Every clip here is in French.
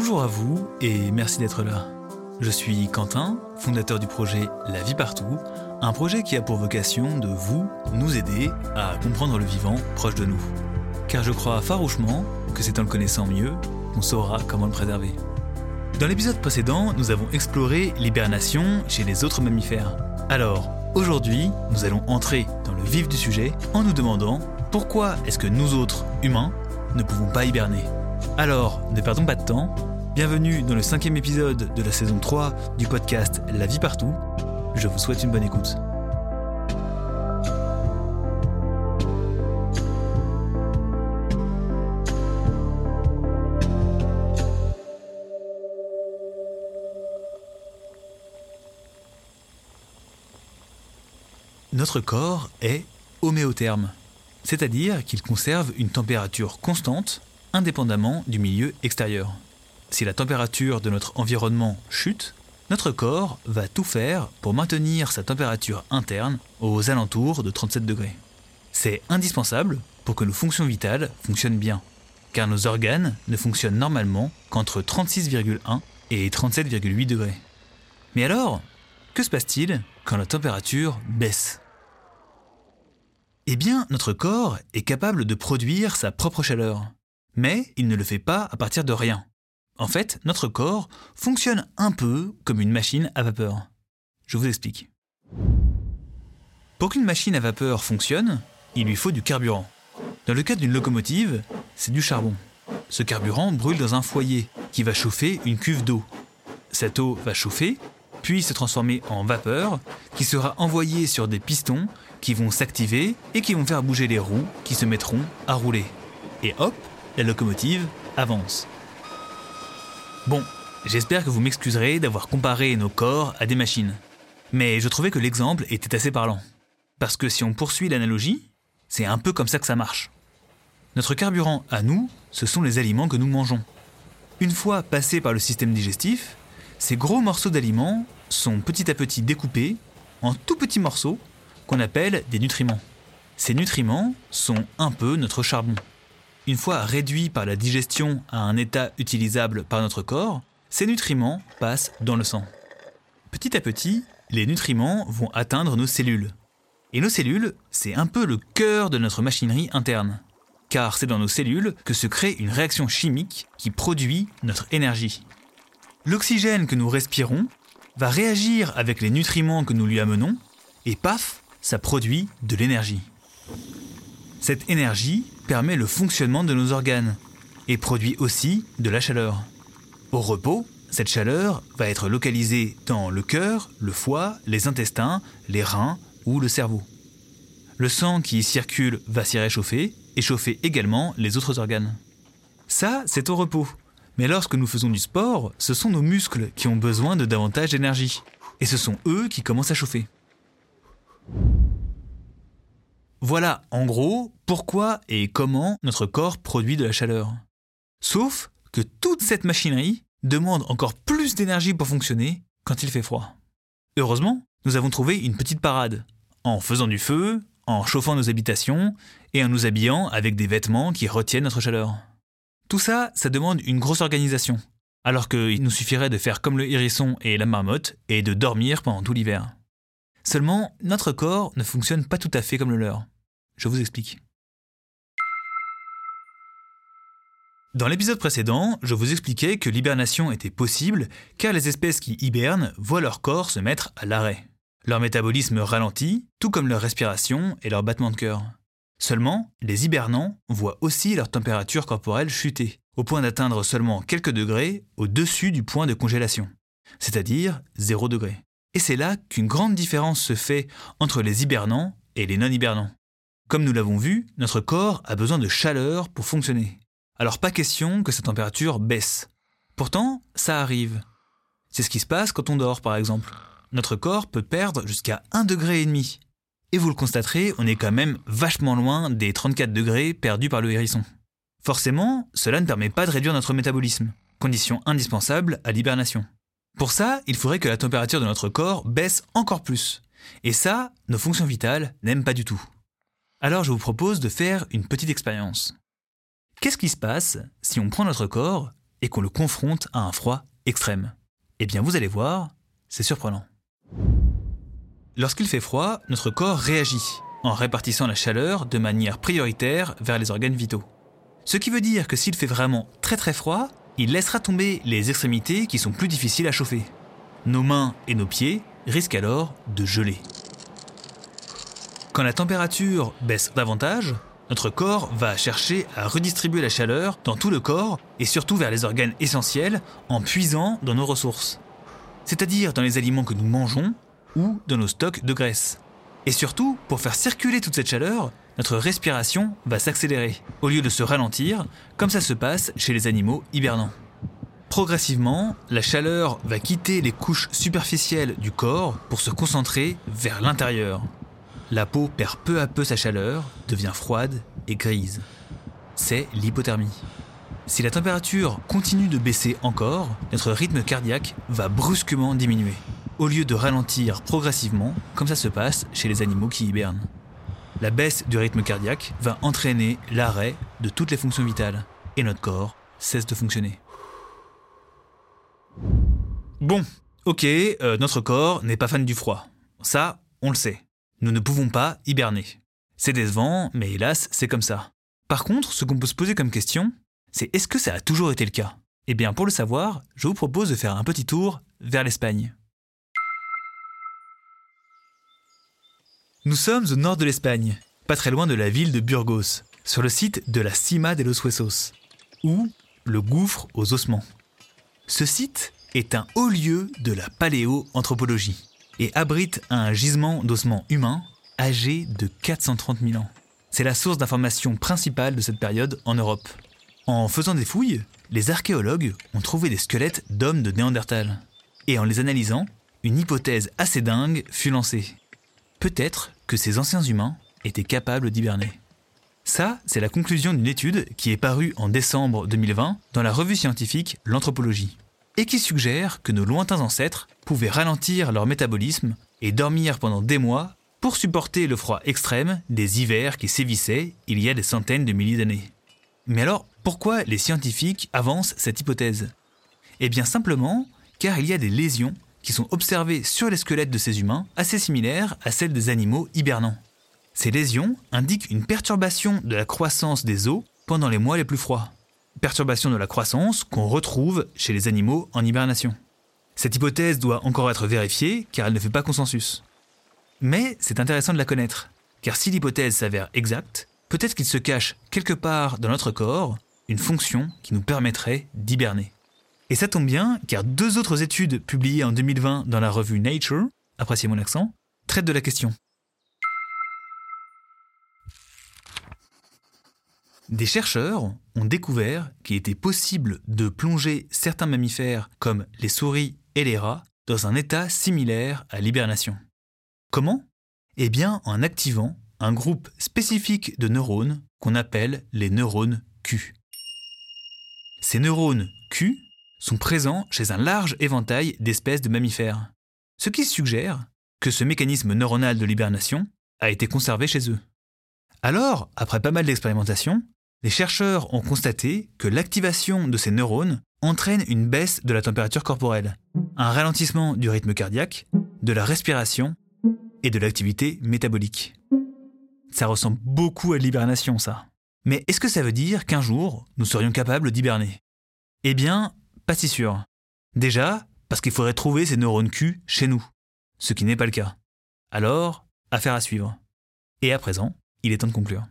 Bonjour à vous et merci d'être là. Je suis Quentin, fondateur du projet La vie partout, un projet qui a pour vocation de vous, nous aider à comprendre le vivant proche de nous. Car je crois farouchement que c'est en le connaissant mieux qu'on saura comment le préserver. Dans l'épisode précédent, nous avons exploré l'hibernation chez les autres mammifères. Alors, aujourd'hui, nous allons entrer dans le vif du sujet en nous demandant pourquoi est-ce que nous autres, humains, ne pouvons pas hiberner? Alors, ne perdons pas de temps, bienvenue dans le cinquième épisode de la saison 3 du podcast La vie partout. Je vous souhaite une bonne écoute. Notre corps est homéotherme, c'est-à-dire qu'il conserve une température constante indépendamment du milieu extérieur. Si la température de notre environnement chute, notre corps va tout faire pour maintenir sa température interne aux alentours de 37 degrés. C'est indispensable pour que nos fonctions vitales fonctionnent bien, car nos organes ne fonctionnent normalement qu'entre 36,1 et 37,8 degrés. Mais alors, que se passe-t-il quand la température baisse? Eh bien, notre corps est capable de produire sa propre chaleur, mais il ne le fait pas à partir de rien. En fait, notre corps fonctionne un peu comme une machine à vapeur. Je vous explique. Pour qu'une machine à vapeur fonctionne, il lui faut du carburant. Dans le cas d'une locomotive, c'est du charbon. Ce carburant brûle dans un foyer qui va chauffer une cuve d'eau. Cette eau va chauffer, puis se transformer en vapeur qui sera envoyée sur des pistons qui vont s'activer et qui vont faire bouger les roues qui se mettront à rouler. Et hop, la locomotive avance. Bon, j'espère que vous m'excuserez d'avoir comparé nos corps à des machines. Mais je trouvais que l'exemple était assez parlant. Parce que si on poursuit l'analogie, c'est un peu comme ça que ça marche. Notre carburant à nous, ce sont les aliments que nous mangeons. Une fois passés par le système digestif, ces gros morceaux d'aliments sont petit à petit découpés en tout petits morceaux qu'on appelle des nutriments. Ces nutriments sont un peu notre charbon. Une fois réduits par la digestion à un état utilisable par notre corps, ces nutriments passent dans le sang. Petit à petit, les nutriments vont atteindre nos cellules. Et nos cellules, c'est un peu le cœur de notre machinerie interne. Car c'est dans nos cellules que se crée une réaction chimique qui produit notre énergie. L'oxygène que nous respirons va réagir avec les nutriments que nous lui amenons, et paf, ça produit de l'énergie. Cette énergie permet le fonctionnement de nos organes et produit aussi de la chaleur. Au repos, cette chaleur va être localisée dans le cœur, le foie, les intestins, les reins ou le cerveau. Le sang qui y circule va s'y réchauffer et chauffer également les autres organes. Ça, c'est au repos. Mais lorsque nous faisons du sport, ce sont nos muscles qui ont besoin de davantage d'énergie. Et ce sont eux qui commencent à chauffer. Voilà, en gros, pourquoi et comment notre corps produit de la chaleur. Sauf que toute cette machinerie demande encore plus d'énergie pour fonctionner quand il fait froid. Heureusement, nous avons trouvé une petite parade, en faisant du feu, en chauffant nos habitations et en nous habillant avec des vêtements qui retiennent notre chaleur. Tout ça, ça demande une grosse organisation, alors qu'il nous suffirait de faire comme le hérisson et la marmotte et de dormir pendant tout l'hiver. Seulement, notre corps ne fonctionne pas tout à fait comme le leur. Je vous explique. Dans l'épisode précédent, je vous expliquais que l'hibernation était possible car les espèces qui hibernent voient leur corps se mettre à l'arrêt. Leur métabolisme ralentit, tout comme leur respiration et leur battement de cœur. Seulement, les hibernants voient aussi leur température corporelle chuter, au point d'atteindre seulement quelques degrés au-dessus du point de congélation, c'est-à-dire 0 degré. Et c'est là qu'une grande différence se fait entre les hibernants et les non-hibernants. Comme nous l'avons vu, notre corps a besoin de chaleur pour fonctionner. Alors pas question que sa température baisse. Pourtant, ça arrive. C'est ce qui se passe quand on dort par exemple. Notre corps peut perdre jusqu'à 1,5 degré. Et vous le constaterez, on est quand même vachement loin des 34 degrés perdus par le hérisson. Forcément, cela ne permet pas de réduire notre métabolisme, condition indispensable à l'hibernation. Pour ça, il faudrait que la température de notre corps baisse encore plus. Et ça, nos fonctions vitales n'aiment pas du tout. Alors je vous propose de faire une petite expérience. Qu'est-ce qui se passe si on prend notre corps et qu'on le confronte à un froid extrême? Eh bien, vous allez voir, c'est surprenant. Lorsqu'il fait froid, notre corps réagit en répartissant la chaleur de manière prioritaire vers les organes vitaux. Ce qui veut dire que s'il fait vraiment très très froid, il laissera tomber les extrémités qui sont plus difficiles à chauffer. Nos mains et nos pieds risquent alors de geler. Quand la température baisse davantage, notre corps va chercher à redistribuer la chaleur dans tout le corps et surtout vers les organes essentiels en puisant dans nos ressources. C'est-à-dire dans les aliments que nous mangeons ou dans nos stocks de graisse. Et surtout, pour faire circuler toute cette chaleur, notre respiration va s'accélérer, au lieu de se ralentir, comme ça se passe chez les animaux hibernants. Progressivement, la chaleur va quitter les couches superficielles du corps pour se concentrer vers l'intérieur. La peau perd peu à peu sa chaleur, devient froide et grise. C'est l'hypothermie. Si la température continue de baisser encore, notre rythme cardiaque va brusquement diminuer au lieu de ralentir progressivement, comme ça se passe chez les animaux qui hibernent. La baisse du rythme cardiaque va entraîner l'arrêt de toutes les fonctions vitales, et notre corps cesse de fonctionner. Bon, ok, euh, notre corps n'est pas fan du froid. Ça, on le sait. Nous ne pouvons pas hiberner. C'est décevant, mais hélas, c'est comme ça. Par contre, ce qu'on peut se poser comme question, c'est est-ce que ça a toujours été le cas? Eh bien, pour le savoir, je vous propose de faire un petit tour vers l'Espagne. Nous sommes au nord de l'Espagne, pas très loin de la ville de Burgos, sur le site de la Cima de los Huesos, ou le gouffre aux ossements. Ce site est un haut lieu de la paléoanthropologie et abrite un gisement d'ossements humains âgé de 430 000 ans. C'est la source d'information principale de cette période en Europe. En faisant des fouilles, les archéologues ont trouvé des squelettes d'hommes de Néandertal. Et en les analysant, une hypothèse assez dingue fut lancée. Peut-être que ces anciens humains étaient capables d'hiberner. Ça, c'est la conclusion d'une étude qui est parue en décembre 2020 dans la revue scientifique L'Anthropologie, et qui suggère que nos lointains ancêtres pouvaient ralentir leur métabolisme et dormir pendant des mois pour supporter le froid extrême des hivers qui sévissaient il y a des centaines de milliers d'années. Mais alors, pourquoi les scientifiques avancent cette hypothèse? Eh bien simplement car il y a des lésions qui sont observées sur les squelettes de ces humains assez similaires à celles des animaux hibernants. Ces lésions indiquent une perturbation de la croissance des os pendant les mois les plus froids. Perturbation de la croissance qu'on retrouve chez les animaux en hibernation. Cette hypothèse doit encore être vérifiée car elle ne fait pas consensus. Mais c'est intéressant de la connaître, car si l'hypothèse s'avère exacte, peut-être qu'il se cache quelque part dans notre corps une fonction qui nous permettrait d'hiberner. Et ça tombe bien, car deux autres études publiées en 2020 dans la revue Nature, appréciez mon accent, traitent de la question. Des chercheurs ont découvert qu'il était possible de plonger certains mammifères, comme les souris et les rats, dans un état similaire à l'hibernation. Comment? Eh bien en activant un groupe spécifique de neurones qu'on appelle les neurones Q. Ces neurones Q sont présents chez un large éventail d'espèces de mammifères, ce qui suggère que ce mécanisme neuronal de l'hibernation a été conservé chez eux. Alors, après pas mal d'expérimentations, les chercheurs ont constaté que l'activation de ces neurones entraîne une baisse de la température corporelle, un ralentissement du rythme cardiaque, de la respiration et de l'activité métabolique. Ça ressemble beaucoup à l'hibernation, ça. Mais est-ce que ça veut dire qu'un jour, nous serions capables d'hiberner? Eh bien, pas si sûr. Déjà, parce qu'il faudrait trouver ces neurones Q chez nous, ce qui n'est pas le cas. Alors, affaire à suivre. Et à présent, il est temps de conclure.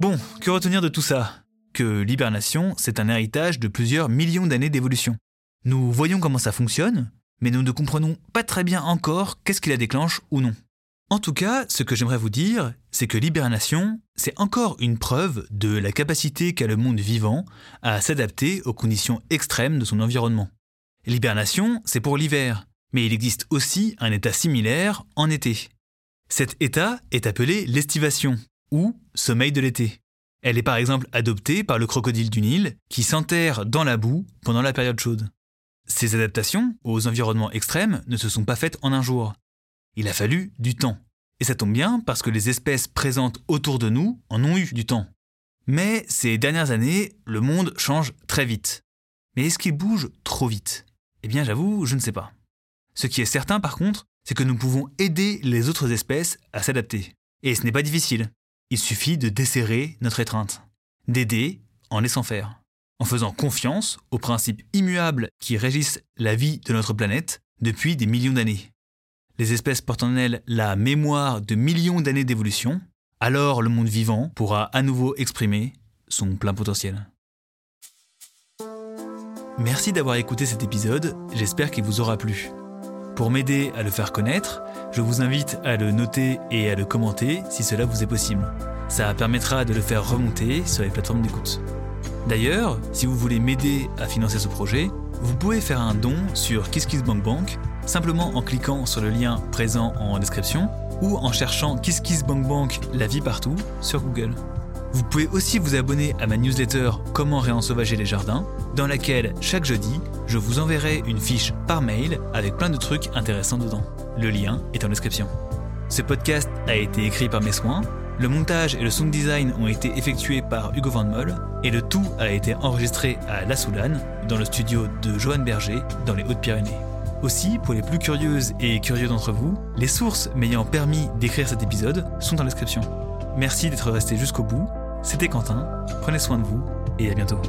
Bon, que retenir de tout ça? Que l'hibernation, c'est un héritage de plusieurs millions d'années d'évolution. Nous voyons comment ça fonctionne, mais nous ne comprenons pas très bien encore qu'est-ce qui la déclenche ou non. En tout cas, ce que j'aimerais vous dire, c'est que l'hibernation, c'est encore une preuve de la capacité qu'a le monde vivant à s'adapter aux conditions extrêmes de son environnement. L'hibernation, c'est pour l'hiver, mais il existe aussi un état similaire en été. Cet état est appelé l'estivation, ou sommeil de l'été. Elle est par exemple adoptée par le crocodile du Nil, qui s'enterre dans la boue pendant la période chaude. Ces adaptations aux environnements extrêmes ne se sont pas faites en un jour. Il a fallu du temps. Et ça tombe bien parce que les espèces présentes autour de nous en ont eu du temps. Mais ces dernières années, le monde change très vite. Mais est-ce qu'il bouge trop vite? Eh bien j'avoue, je ne sais pas. Ce qui est certain par contre, c'est que nous pouvons aider les autres espèces à s'adapter. Et ce n'est pas difficile. Il suffit de desserrer notre étreinte. D'aider en laissant faire. En faisant confiance aux principes immuables qui régissent la vie de notre planète depuis des millions d'années. Les espèces portent en elles la mémoire de millions d'années d'évolution, alors le monde vivant pourra à nouveau exprimer son plein potentiel. Merci d'avoir écouté cet épisode, j'espère qu'il vous aura plu. Pour m'aider à le faire connaître, je vous invite à le noter et à le commenter si cela vous est possible. Ça permettra de le faire remonter sur les plateformes d'écoute. D'ailleurs, si vous voulez m'aider à financer ce projet, vous pouvez faire un don sur KissKissBankBank simplement en cliquant sur le lien présent en description ou en cherchant KissKissBankBank la vie partout sur Google. Vous pouvez aussi vous abonner à ma newsletter Comment réensauvager les jardins, dans laquelle chaque jeudi, je vous enverrai une fiche par mail avec plein de trucs intéressants dedans. Le lien est en description. Ce podcast a été écrit par mes soins, le montage et le sound design ont été effectués par Hugo Van Moll, et le tout a été enregistré à La Soulane, dans le studio de Johan Berger, dans les Hautes-Pyrénées. Aussi, pour les plus curieuses et curieux d'entre vous, les sources m'ayant permis d'écrire cet épisode sont en description. Merci d'être resté jusqu'au bout c'était Quentin, prenez soin de vous et à bientôt.